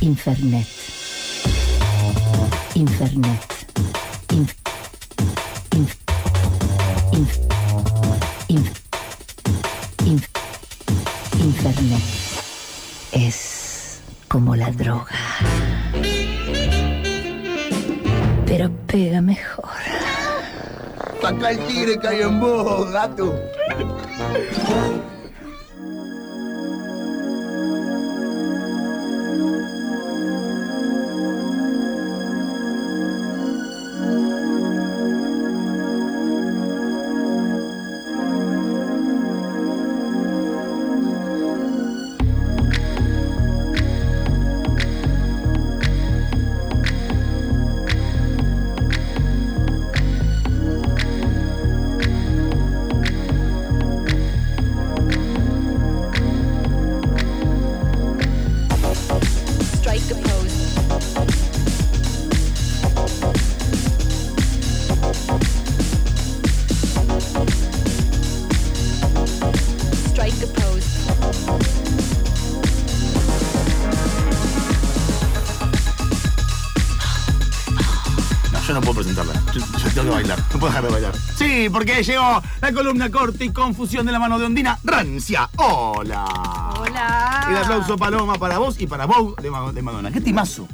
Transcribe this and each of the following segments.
Infernet. Infernet. Inf- inf- inf- Infernet. Es como la droga. Pero pega mejor. Saca el tigre hay en vos, gato. Porque llegó la columna corte y confusión de la mano de Ondina Rancia. Hola. Hola. El aplauso Paloma para vos y para Vogue de, Ma- de Madonna. ¿Qué timazo?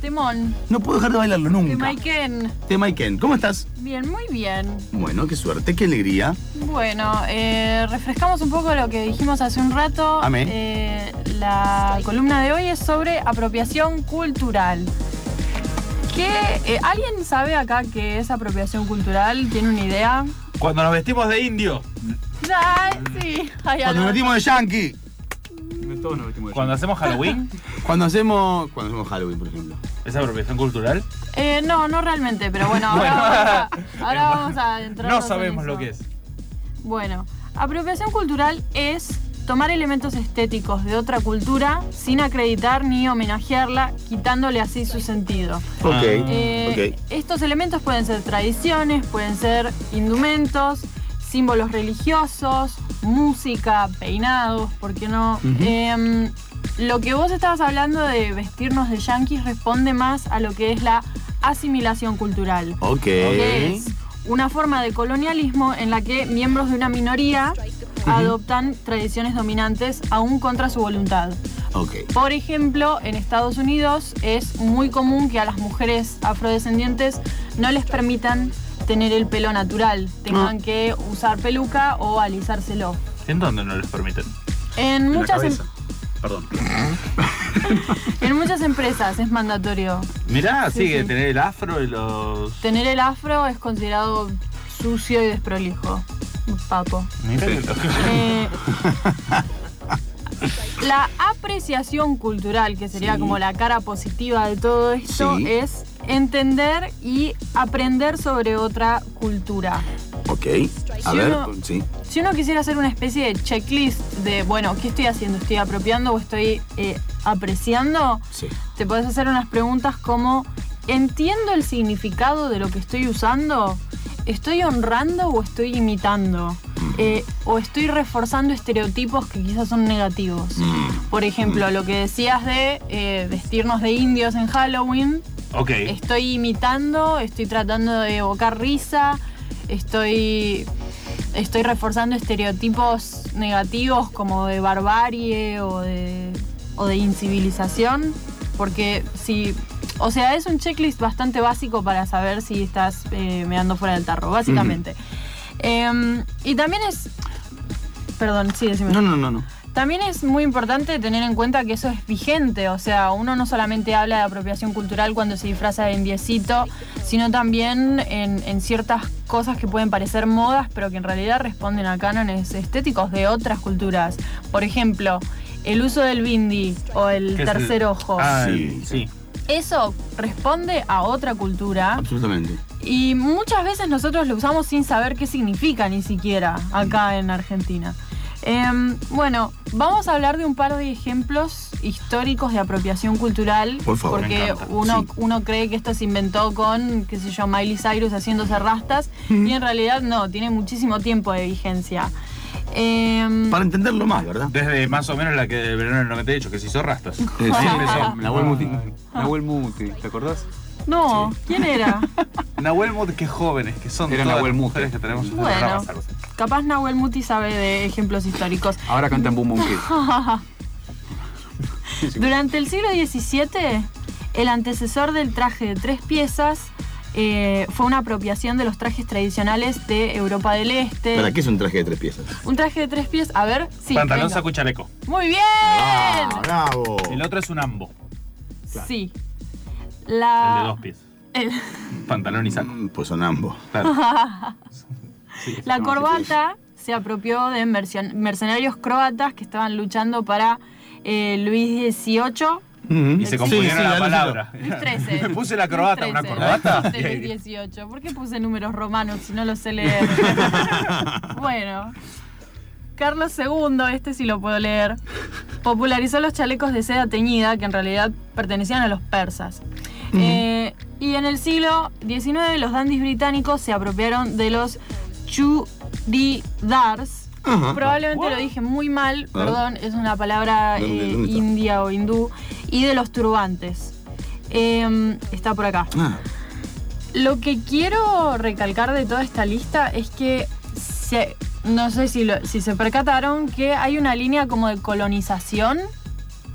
Temón. No puedo dejar de bailarlo nunca. Maiken. Tema Iken. ¿Cómo estás? Bien, muy bien. Bueno, qué suerte, qué alegría. Bueno, eh, refrescamos un poco lo que dijimos hace un rato. Amén. Eh, la columna de hoy es sobre apropiación cultural. ¿Qué, eh, ¿Alguien sabe acá qué es apropiación cultural? ¿Tiene una idea? Cuando nos vestimos de indio. Ay, sí. Hay Cuando algo. nos metimos de yankee. Todos nos metimos de Cuando hacemos Halloween. Cuando hacemos. Cuando hacemos Halloween, por ejemplo. ¿Es apropiación cultural? Eh, no, no realmente, pero bueno, ahora, Bueno. vamos, a, ahora vamos a entrar. No sabemos lo que es. Bueno, apropiación cultural es tomar elementos estéticos de otra cultura sin acreditar ni homenajearla, quitándole así su sentido. Ok. Eh, ok. Estos elementos pueden ser tradiciones, pueden ser indumentos, símbolos religiosos, música, peinados, ¿por qué no? Em, lo que vos estabas hablando de vestirnos de yanquis responde más a lo que es la asimilación cultural. Ok. que es una forma de colonialismo en la que miembros de una minoría adoptan tradiciones dominantes aún contra su voluntad. Ok. Por ejemplo, en Estados Unidos es muy común que a las mujeres afrodescendientes no les permitan tener el pelo natural, tengan Ah. que usar peluca o alisárselo. ¿En dónde no les permiten? En En la muchas, em- cabeza. Perdón. en muchas empresas es mandatorio. Mirá, Sí, sí, que sí. tener el afro y los. Tener el afro es considerado sucio y desprolijo. Papo. Eh, la apreciación cultural, que sería Sí. como la cara positiva de todo esto, Sí. es entender y aprender sobre otra cultura. Ok. A Si ver, uno- sí. Si uno quisiera hacer una especie de checklist de, bueno, ¿qué estoy haciendo? ¿Estoy apropiando o estoy eh, apreciando? Sí. Te puedes hacer unas preguntas como, ¿entiendo el significado de lo que estoy usando? ¿Estoy honrando o estoy imitando? Eh, ¿O estoy reforzando estereotipos que quizás son negativos? Mm. Por ejemplo, lo que decías de eh, vestirnos de indios en Halloween, Ok. estoy imitando, estoy tratando de evocar risa, estoy, estoy reforzando estereotipos negativos como de barbarie o de, o de incivilización, porque si, o sea, es un checklist bastante básico para saber si estás eh, meando fuera del tarro, básicamente. Em, y también es, perdón, sí, decime. No, no, no, no. También es muy importante tener en cuenta que eso es vigente, o sea, uno no solamente habla de apropiación cultural cuando se disfraza de indiecito, sino también en, en ciertas cosas que pueden parecer modas, pero que en realidad responden a cánones estéticos de otras culturas. Por ejemplo, el uso del bindi o el ¿Qué es el- tercer ojo. Ah, Sí. sí. Eso responde a otra cultura Absolutamente. y muchas veces nosotros lo usamos sin saber qué significa ni siquiera acá en Argentina. Em, bueno, vamos a hablar de un par de ejemplos históricos de apropiación cultural. Por favor, Porque uno, Sí. uno cree que esto se inventó con, qué sé yo, Miley Cyrus haciéndose rastas. Y en realidad no, tiene muchísimo tiempo de vigencia. Em, Para entenderlo más, ¿verdad? Desde más o menos la que del verano del 98, que se hizo rastas. Sí, empezó. Nahuel Muti. Nahuel Muti, ¿te acordás? no, ¿quién era? Nahuel Muti, qué jóvenes que son Era todas Nahuel Muti. mujeres que tenemos en Bueno. Capaz Nahuel Muti sabe de ejemplos históricos. Ahora cantan Boom Boom Kid. Durante el siglo XVII, el antecesor del traje de tres piezas eh, fue una apropiación de los trajes tradicionales de Europa del Este. ¿Para qué es un traje de tres piezas? Un traje de tres piezas, a ver, sí. Pantalón, venga. saco y chaleco. Muy bien. ¡Ah, bravo! El otro es un ambo, Sí. el de dos pies. el- Pantalón y saco. Mm, Pues son ambos. Claro. la corbata se apropió de mercenarios croatas que estaban luchando para eh, Luis XVIII. Y se confundieron la palabra. Luis. Me puse la croata, Luis una corbata. Luis Luis XVIII. ¿Por qué puse números romanos si no lo sé leer? bueno. Carlos II, este sí lo puedo leer, popularizó los chalecos de seda teñida que en realidad pertenecían a los persas. Eh, y en el siglo XIX los dandis británicos se apropiaron de los chudidars. Ajá. Probablemente lo dije muy mal, perdón, es una palabra ¿Dónde- eh, india o hindú. Y de los turbantes. Eh, está por acá. Ah, Lo que quiero recalcar de toda esta lista es que se- no sé si, lo- si se percataron que hay una línea como de colonización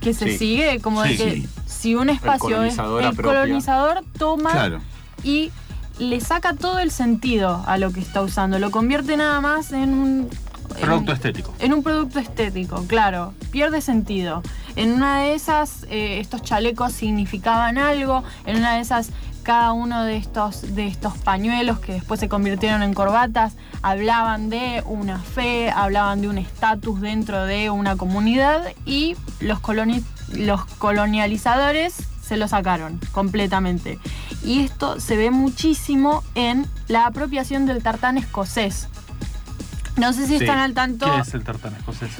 que se Sí. sigue, como de Sí, que sí. si un espacio es colonizador el colonizador toma claro. y le saca todo el sentido a lo que está usando, lo convierte nada más en un en- Producto estético. en un producto estético, claro, pierde sentido. En una de esas, eh, estos chalecos significaban algo, en una de esas, cada uno de estos, de estos pañuelos que después se convirtieron en corbatas, hablaban de una fe, hablaban de un estatus dentro de una comunidad y los, coloni- los colonializadores se lo sacaron completamente. Y esto se ve muchísimo en la apropiación del tartán escocés. No sé si Sí. están al tanto. ¿Qué es el tartán escocés?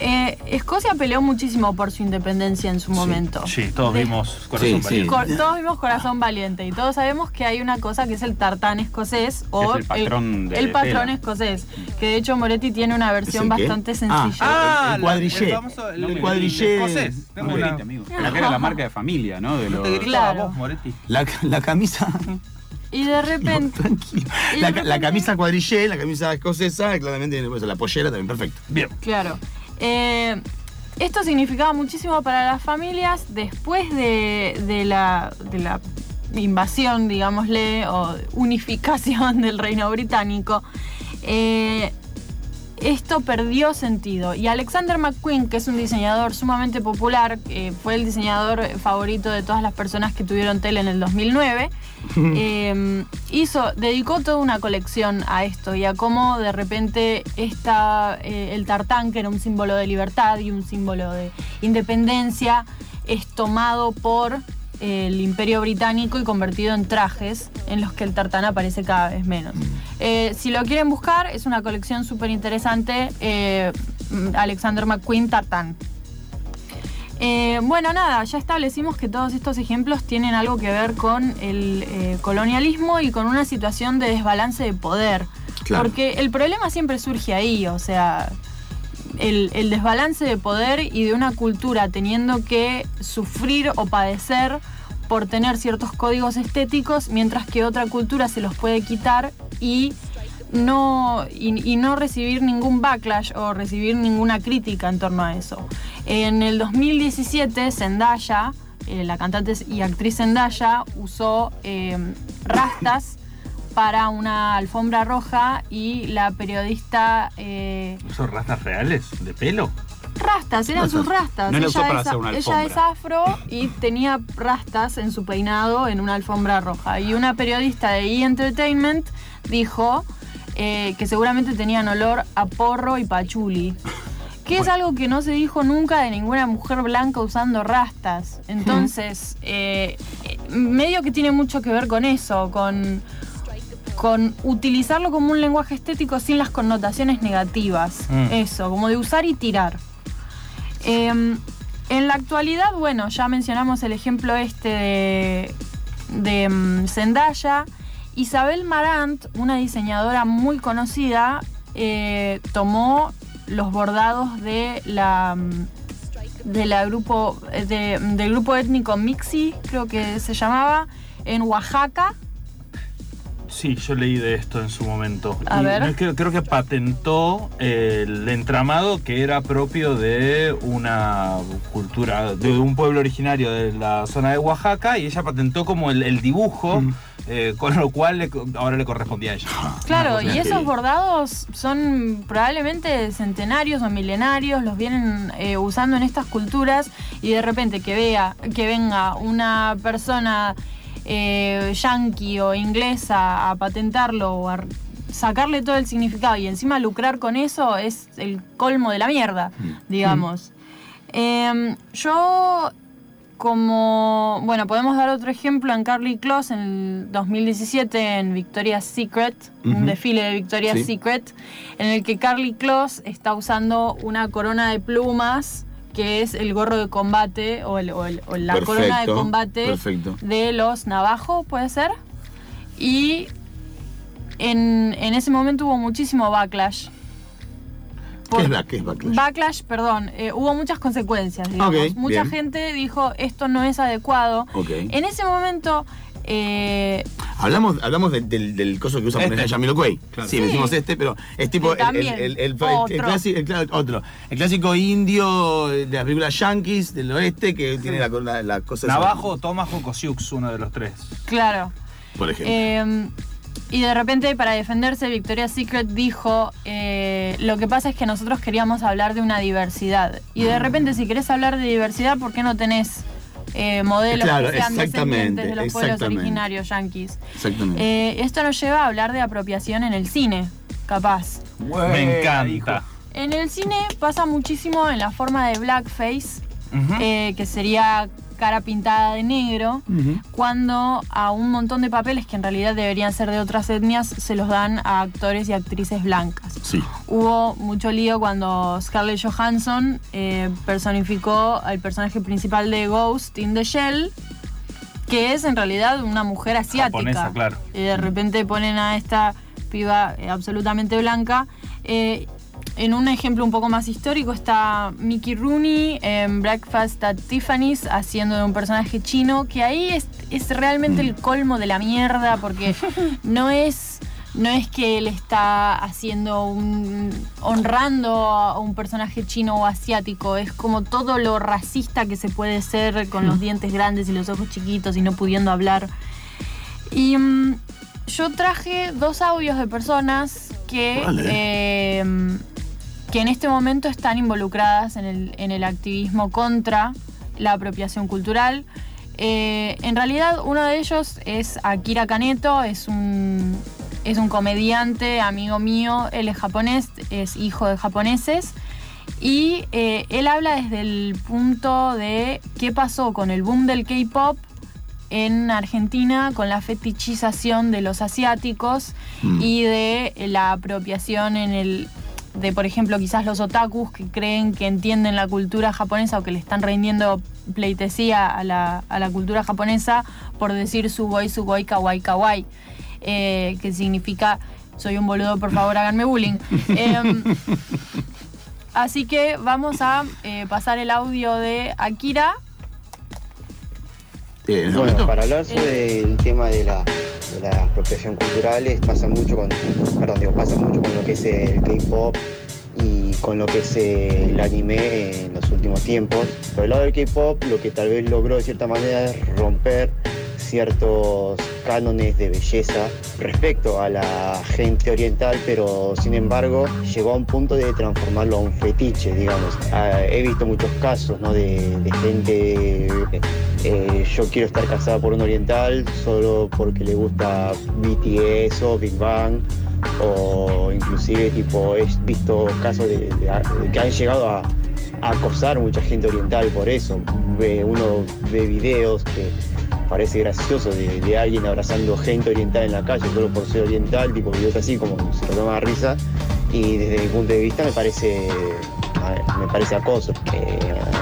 Eh, Escocia peleó muchísimo por su independencia en su momento. Sí, todos De- vimos Corazón Sí, sí. Valiente. Cor- todos vimos Corazón Valiente y todos sabemos que hay una cosa que es el tartán escocés o Es el patrón de el patrón escocés. Que de hecho Moretti tiene una versión ¿Es el qué? bastante Ah. sencilla. Ah, El cuadrillé. El el, El el cuadrillé. escocés. No grite, amigo. La que era la marca de familia, ¿no? De No los... te Claro. vos, Moretti. La, la camisa. Y de repente. Tranquilo. Y La, de la repente- camisa cuadrillé, la camisa escocesa, claramente pues, la pollera también, perfecto. Bien. Claro. Eh, esto significaba muchísimo para las familias después de, la invasión, digámosle, o unificación del reino británico. Eh, esto perdió sentido. Y Alexander McQueen, que es un diseñador sumamente popular, eh, fue el diseñador favorito de todas las personas que tuvieron tele en el 2009, eh, hizo, dedicó toda una colección a esto y a cómo de repente esta, eh, el tartán, que era un símbolo de libertad y un símbolo de independencia, es tomado por el imperio británico y convertido en trajes en los que el tartán aparece cada vez menos. Eh, si lo quieren buscar, es una colección súper interesante, eh, Alexander McQueen Tartán. Eh, bueno, nada, ya establecimos que todos estos ejemplos tienen algo que ver con el colonialismo y con una situación de desbalance de poder. Claro. Porque el problema siempre surge ahí, o sea, el, desbalance de poder y de una cultura teniendo que sufrir o padecer por tener ciertos códigos estéticos, mientras que otra cultura se los puede quitar y no, y, y no recibir ningún backlash o recibir ninguna crítica en torno a eso. En el 2017, Zendaya, eh, la cantante y actriz Zendaya, usó eh, rastas para una alfombra roja y la periodista... eh, ¿Son rastas reales? ¿De pelo? Rastas, eran sus rastas. No la usó ella, para es, hacer una ella alfombra. es afro y tenía rastas en su peinado en una alfombra roja. Y una periodista de E! Entertainment dijo eh, que seguramente tenían olor a porro y pachuli. Que es algo que no se dijo nunca de ninguna mujer blanca usando rastas. Entonces, eh, eh, medio que tiene mucho que ver con eso, con, con utilizarlo como un lenguaje estético sin las connotaciones negativas. Mm. Eso, como de usar y tirar. Eh, en la actualidad, bueno, ya mencionamos el ejemplo este de, de mm, Zendaya. Isabel Marant, una diseñadora muy conocida, eh, tomó los bordados de la mm, de la grupo eh, de- del grupo étnico Mixi, creo que se llamaba, en Oaxaca. Sí, yo leí de esto en su momento. A Y ver. creo, creo que patentó el entramado que era propio de una cultura, de un pueblo originario de la zona de Oaxaca y ella patentó como el, el dibujo, Mm. eh, con lo cual le co- ahora le correspondía a ella. Claro, y esos bordados son probablemente centenarios o milenarios, los vienen eh, usando en estas culturas y de repente que vea, que venga una persona eh, yanqui o inglesa a patentarlo o a sacarle todo el significado y encima lucrar con eso es el colmo de la mierda, digamos. Em, yo como, bueno, podemos dar otro ejemplo en Carly Close en el 2017 en Victoria's Secret, un desfile de Victoria's Sí. Secret, en el que Carly Close está usando una corona de plumas que es el gorro de combate o, el- o el- o la corona de combate perfecto. de los navajos, puede ser. Y en, en ese momento hubo muchísimo backlash. ¿Qué es, back- qué es backlash? Backlash, perdón, eh, hubo muchas consecuencias, digamos. Mucha bien. gente dijo esto no es adecuado. En ese momento, eh, Hablamos, hablamos de- del, del coso que usa Este. Jamiroquai. Claro. Sí, Sí. decimos este, pero es tipo el, el, el, el- el- otro. el clásico, el cla- otro. El clásico indio de las películas yankees del oeste que tiene la, la, la cosa. Navajo, Tomahawk o Sioux, uno de los tres. claro. Por ejemplo. Eh, y de repente, para defenderse, Victoria's Secret dijo: eh, Lo que pasa es que nosotros queríamos hablar de una diversidad. Y de repente, si querés hablar de diversidad, ¿por qué no tenés eh, modelos Claro, que sean exactamente, descendientes de los pueblos originarios yanquis? Exactamente. Eh, esto nos lleva a hablar de apropiación en el cine, capaz. Me encanta. En el cine pasa muchísimo en la forma de blackface, eh, que sería cara pintada de negro, cuando a un montón de papeles que en realidad deberían ser de otras etnias se los dan a actores y actrices blancas. Sí. Hubo mucho lío cuando Scarlett Johansson eh, personificó al personaje principal de Ghost in the Shell, que es en realidad una mujer asiática. Japonesa, claro. Y de repente ponen a esta piba eh, absolutamente blanca. Eh, en un ejemplo un poco más histórico está Mickey Rooney en Breakfast at Tiffany's haciendo de un personaje chino, que ahí es, es realmente el colmo de la mierda porque no es, no es que él está haciendo un. honrando a un personaje chino o asiático, es como todo lo racista que se puede ser con los dientes grandes y los ojos chiquitos y no pudiendo hablar. Y mm, yo traje dos audios de personas que, Vale. eh, que en este momento están involucradas en el, en el activismo contra la apropiación cultural. Eh, en realidad uno de ellos es Akira Kaneto, es un, es un comediante, amigo mío, él es japonés, es hijo de japoneses. Y eh, él habla desde el punto de qué pasó con el boom del K-pop en Argentina con la fetichización de los asiáticos Mm. y de la apropiación en el de por ejemplo quizás los otakus que creen que entienden la cultura japonesa o que le están rindiendo pleitesía a la, a la cultura japonesa por decir sugoi sugoi kawaii kawaii eh, que significa soy un boludo por favor háganme bullying Em, así que vamos a eh, pasar el audio de Akira. Eh, ¿en ese Bueno, para hablar sobre el tema de la, la apropiación cultural, es- pasa mucho con, perdón, digo, pasa mucho con lo que es el K-pop y con lo que es el anime en los últimos tiempos. Por el lado del K-pop, lo que tal vez logró de cierta manera es romper ciertos cánones de belleza respecto a la gente oriental, pero sin embargo llegó a un punto de transformarlo a un fetiche, digamos. Ah, he visto muchos casos ¿no? de, gente, eh, yo quiero estar casada por un oriental solo porque le gusta BTS o Big Bang, o inclusive tipo he visto casos de, de- de que han llegado a acosar mucha gente oriental por eso. Uno ve videos que parece gracioso de, alguien abrazando gente oriental en la calle solo por ser oriental, tipo videos así como se lo toma risa. Y desde mi punto de vista me parece me parece acoso. Eh,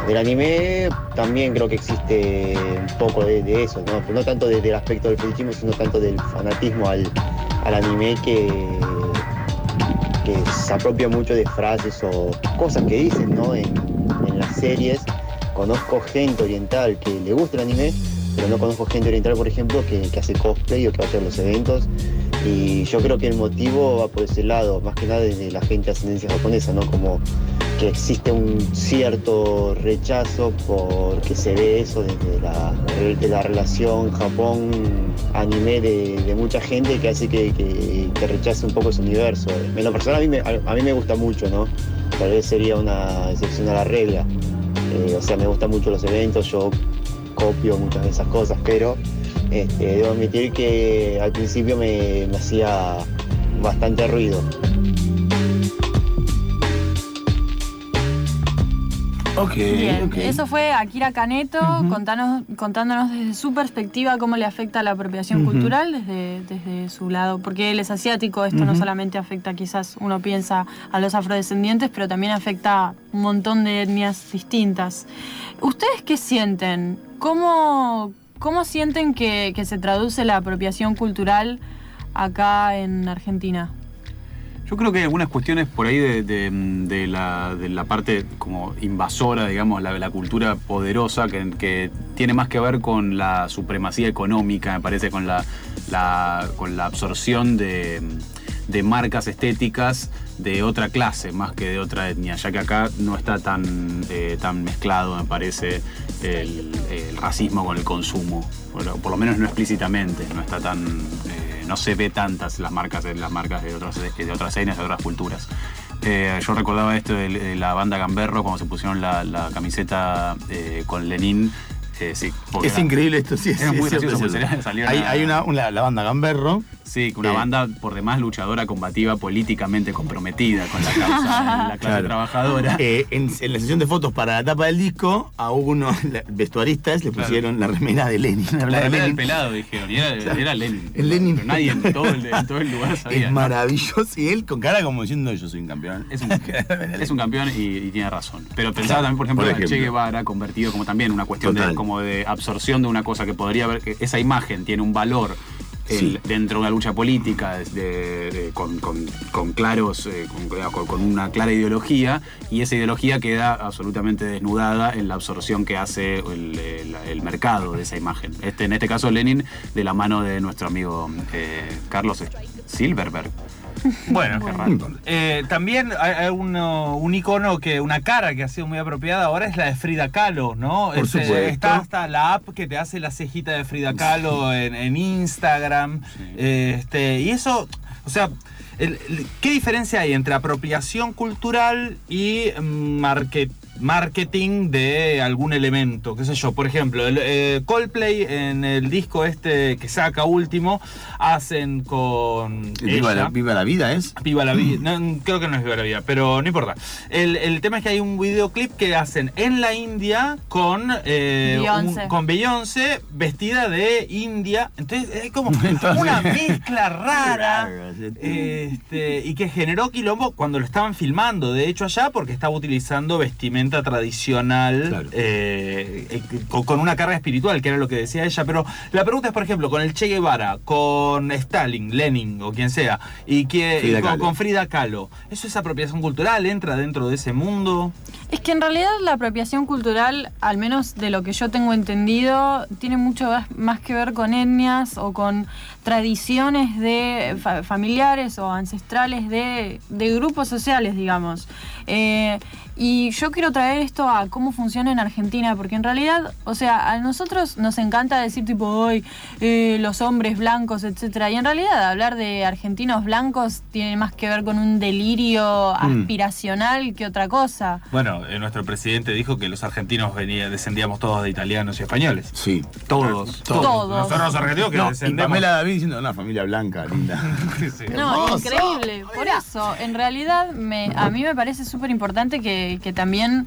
del anime también creo que existe un poco de, eso, ¿no? No tanto desde el aspecto del fetichismo, sino tanto del fanatismo al, al anime que, que se apropia mucho de frases o cosas que dicen, ¿no? En, las series. Conozco gente oriental que le gusta el anime, pero no conozco gente oriental, por ejemplo, que, hace cosplay o que va a hacer los eventos. Y yo creo que el motivo va por ese lado, más que nada desde la gente de ascendencia japonesa, ¿no? Como que existe un cierto rechazo porque se ve eso desde la, de la relación Japón-anime de, de mucha gente que hace que, que, rechace un poco ese universo. En lo personal a mí, me, a, mí me gusta mucho, ¿no? Tal vez sería una excepción a la regla. Eh, o sea, me gustan mucho los eventos, yo copio muchas de esas cosas, pero este, debo admitir que al principio me hacía bastante ruido. Ok, Bien, ok. eso fue Akira Caneto contanos- contándonos desde su perspectiva cómo le afecta la apropiación cultural desde, desde su lado, porque él es asiático, esto no solamente afecta quizás, uno piensa a los afrodescendientes, pero también afecta a un montón de etnias distintas. ¿Ustedes qué sienten? ¿Cómo, cómo sienten que, que se traduce la apropiación cultural acá en Argentina? Yo creo que hay algunas cuestiones por ahí de, la, de la parte como invasora, digamos, la, la cultura poderosa, que, tiene más que ver con la supremacía económica, me parece, con la, con la absorción de marcas estéticas de otra clase más que de otra etnia, ya que acá no está tan, eh, tan mezclado, me parece, el, racismo con el consumo, por, lo menos no explícitamente, no está tan... eh, no se ve tantas las marcas de las marcas de otras de otras etnias, de otras culturas. Eh, yo recordaba esto de, la banda Gamberro cuando se pusieron la, camiseta eh, con Lenin. Eh, sí, Es era- increíble esto, sí, muy es cierto, gracioso, es Hay, una- la banda Gamberro. Sí, una Eh, banda por demás luchadora, combativa, políticamente comprometida con la causa de la clase Claro. trabajadora. Eh, en, en la sesión de fotos para la tapa del disco, a unos vestuaristas le Claro. pusieron la remera de Lenin. La remera de del Lenin. pelado, dijeron, y era, era Lenin. El Lenin. Pero nadie en todo el, en todo el lugar sabía. Es ¿no? maravilloso. Y él con cara como diciendo yo soy un campeón. Es un, es un campeón y, y tiene razón. Pero pensaba también, por ejemplo, Por en Che. Guevara convertido como también una cuestión de, Total. Como de absorción de una cosa que podría haber, que esa imagen tiene un valor el- Sí. dentro de una lucha política de- de- con, con- con claros, eh, con, con- con una clara ideología, y esa ideología queda absolutamente desnudada en la absorción que hace el, el- el mercado de esa imagen. Este, en este caso, Lenin, de la mano de nuestro amigo eh, Carlos Silverberg. Bueno. Eh, también hay, uno- un icono que, una cara que ha sido muy apropiada ahora es la de Frida Kahlo, ¿no? Por Es, eh, supuesto. está hasta la app que te hace la cejita de Frida Kahlo en, en Instagram. Este, y eso, o sea, el- el- ¿qué diferencia hay entre apropiación cultural y mm, market- marketing de algún elemento? ¿Qué sé yo? Por ejemplo, el, eh, Coldplay en el disco este que saca último hacen con... Viva ella- la, viva la vida es. Viva la vida. No, creo que no es Viva la vida, pero no importa. El, el tema es que hay un videoclip que hacen en la India con eh, Beyoncé. un- con Beyoncé vestida de India. Entonces es como una mezcla rara. Este, y que generó quilombo cuando lo estaban filmando, de hecho allá, porque estaba utilizando vestimenta tradicional Claro. eh, eh, con, con una carga espiritual, que era lo que decía ella. Pero la pregunta es, por ejemplo, con el Che Guevara, con Stalin, Lenin o quien sea, y, que, Frida y con, con Frida Kahlo, ¿eso es apropiación cultural? ¿Entra dentro de ese mundo? Es que en realidad la apropiación cultural, al menos de lo que yo tengo entendido, tiene mucho más- que ver con etnias o con tradiciones de fa- familiares o ancestrales de, de grupos sociales, digamos. Eh, y yo quiero traer esto a cómo funciona en Argentina, porque en realidad, o sea, a nosotros nos encanta decir tipo, hoy los hombres blancos, etcétera. Y en realidad hablar de argentinos blancos tiene más que ver con un delirio Mm. aspiracional que otra cosa. Bueno, eh, nuestro presidente dijo que los argentinos venía, descendíamos todos de italianos y españoles. Sí. Todos. Todos. Nosotros los argentinos que No, y descendemos. Pamela David diciendo una familia blanca, linda. Sí. No, Hermoso. increíble. Por eso, en realidad, me, a mí me parece súper importante que, que también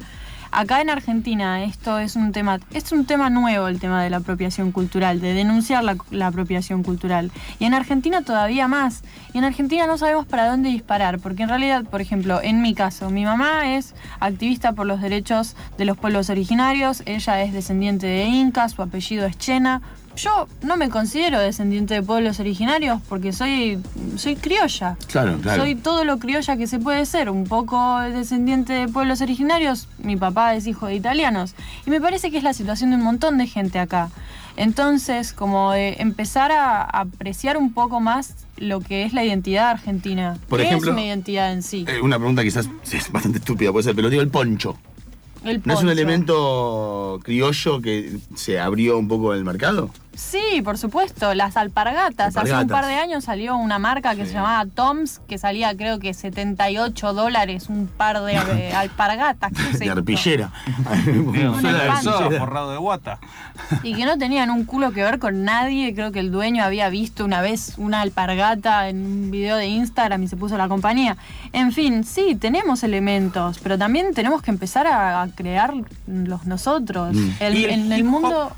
acá en Argentina esto es un tema, es un tema nuevo el tema de la apropiación cultural, de denunciar la, la apropiación cultural. Y en Argentina todavía más. Y en Argentina no sabemos para dónde disparar, porque en realidad, por ejemplo, en mi caso, mi mamá es activista por los derechos de los pueblos originarios, ella es descendiente de Incas, su apellido es Chena, yo no me considero descendiente de pueblos originarios porque soy, soy criolla. Claro, claro. Soy todo lo criolla que se puede ser, un poco descendiente de pueblos originarios. Mi papá es hijo de italianos. Y me parece que es la situación de un montón de gente acá. Entonces, como de empezar a apreciar un poco más lo que es la identidad argentina. Por ¿Qué ejemplo, es una identidad en sí? Eh, una pregunta quizás es bastante estúpida, puede ser, pero digo el poncho. ¿No es un elemento criollo que se abrió un poco en el mercado? Sí, por supuesto, las alpargatas. Hace un par de años salió una marca que se llamaba Toms, que salía creo que 78 dólares un par de eh, alpargatas. ¿Qué es De arpillera. De forrado de guata. Y que no tenían un culo que ver con nadie. Creo que el dueño había visto una vez una alpargata en un video de Instagram y se puso la compañía. En fin, sí, tenemos elementos, pero también tenemos que empezar a, a crearlos nosotros. Mm. El- ¿Y el en el mundo.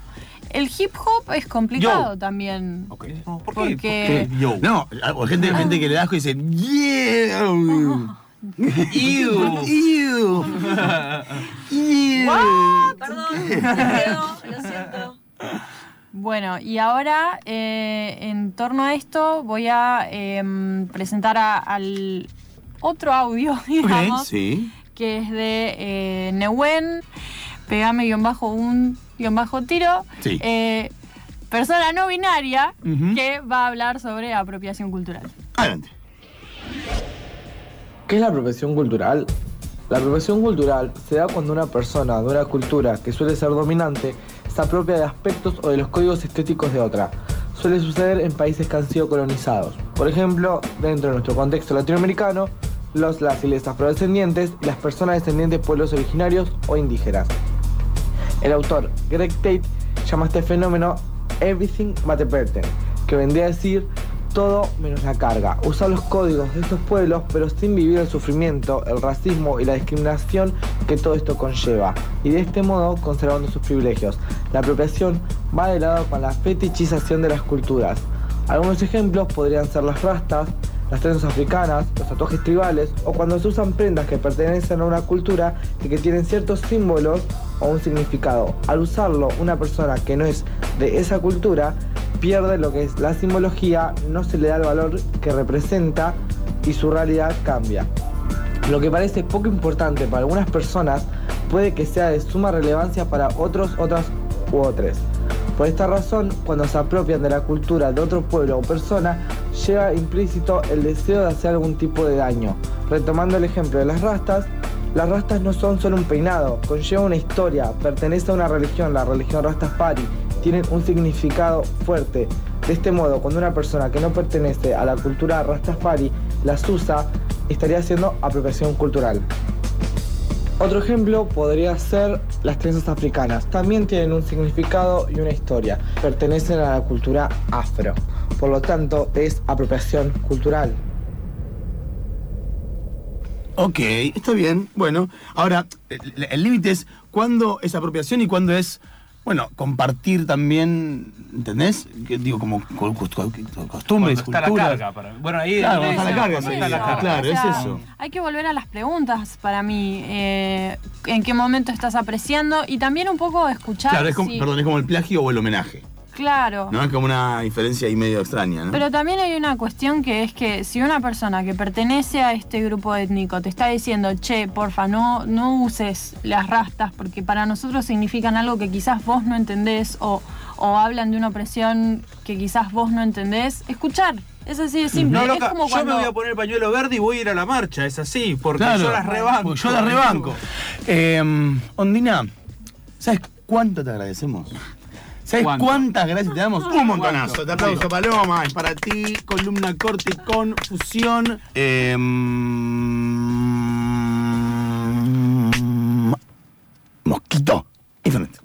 El hip hop es complicado Yo. también. ¿Por qué? ¿Por Porque- qué? Yo. No, o gente, gente que le da asco y dice, ¡Yeah! Ew. ¡Ew! ¡Ew! Perdón, lo siento. Bueno, y ahora eh, en torno a esto voy a em, presentar a- al otro audio, digamos, Sí. que es de eh, Nehuen, pegame guion bajo tiro, Sí. eh, persona no binaria que va a hablar sobre apropiación cultural. Adelante. ¿Qué es la apropiación cultural? La apropiación cultural se da cuando una persona de una cultura que suele ser dominante se apropia de aspectos o de los códigos estéticos de otra. Suele suceder en países que han sido colonizados. Por ejemplo, dentro de nuestro contexto latinoamericano, los, las y les afrodescendientes y las personas descendientes de pueblos originarios o indígenas. El autor Greg Tate llama a este fenómeno Everything but a Burden, que vendría a decir todo menos la carga. Usar los códigos de estos pueblos, pero sin vivir el sufrimiento, el racismo y la discriminación que todo esto conlleva. Y de este modo conservando sus privilegios. La apropiación va de lado con la fetichización de las culturas. Algunos ejemplos podrían ser las rastas, las trenzas africanas, los tatuajes tribales o cuando se usan prendas que pertenecen a una cultura y que tienen ciertos símbolos o un significado. Al usarlo una persona que no es de esa cultura pierde lo que es la simbología, no se le da el valor que representa y su realidad cambia. Lo que parece poco importante para algunas personas puede que sea de suma relevancia para otros, otras u otros. Por esta razón, cuando se apropian de la cultura de otro pueblo o persona, lleva implícito el deseo de hacer algún tipo de daño. Retomando el ejemplo de las rastas, las rastas no son solo un peinado, conlleva una historia, pertenece a una religión, la religión Rastafari, tienen un significado fuerte. De este modo, cuando una persona que no pertenece a la cultura Rastafari las usa, estaría haciendo apropiación cultural. Otro ejemplo podría ser las trenzas africanas. También tienen un significado y una historia. Pertenecen a la cultura afro. Por lo tanto, es apropiación cultural. Ok, está bien. Bueno, ahora, el límite es cuándo es apropiación y cuándo es, bueno, compartir también, ¿entendés? Que digo, como co- co- co- costumbres, está la culturas. carga. Para... Bueno, ahí Claro, está la es- carga, está la carga. Claro, es eso. Hay que volver a las preguntas para mí. eh, ¿En qué momento estás apreciando? Y también un poco escuchar. Claro, es como, si- perdón, es como el plagio o el homenaje. Claro. ¿No? Es como una diferencia ahí medio extraña, ¿no? Pero también hay una cuestión que es que si una persona que pertenece a este grupo étnico te está diciendo, che, porfa, no, no uses las rastas porque para nosotros significan algo que quizás vos no entendés o, o hablan de una opresión que quizás vos no entendés, escuchar. Es así de simple. No, es yo me voy a poner pañuelo verde y voy a ir a la marcha, es así, porque Claro, yo las rebanco. Yo las rebanco. Eh, Ondina, ¿sabes cuánto te agradecemos? ¿Sabes ¿Cuánto? cuántas gracias te damos? Un montonazo. Te aplauso, sí. Paloma. Es para ti, columna corte con fusión. Eh, mosquito. Internet.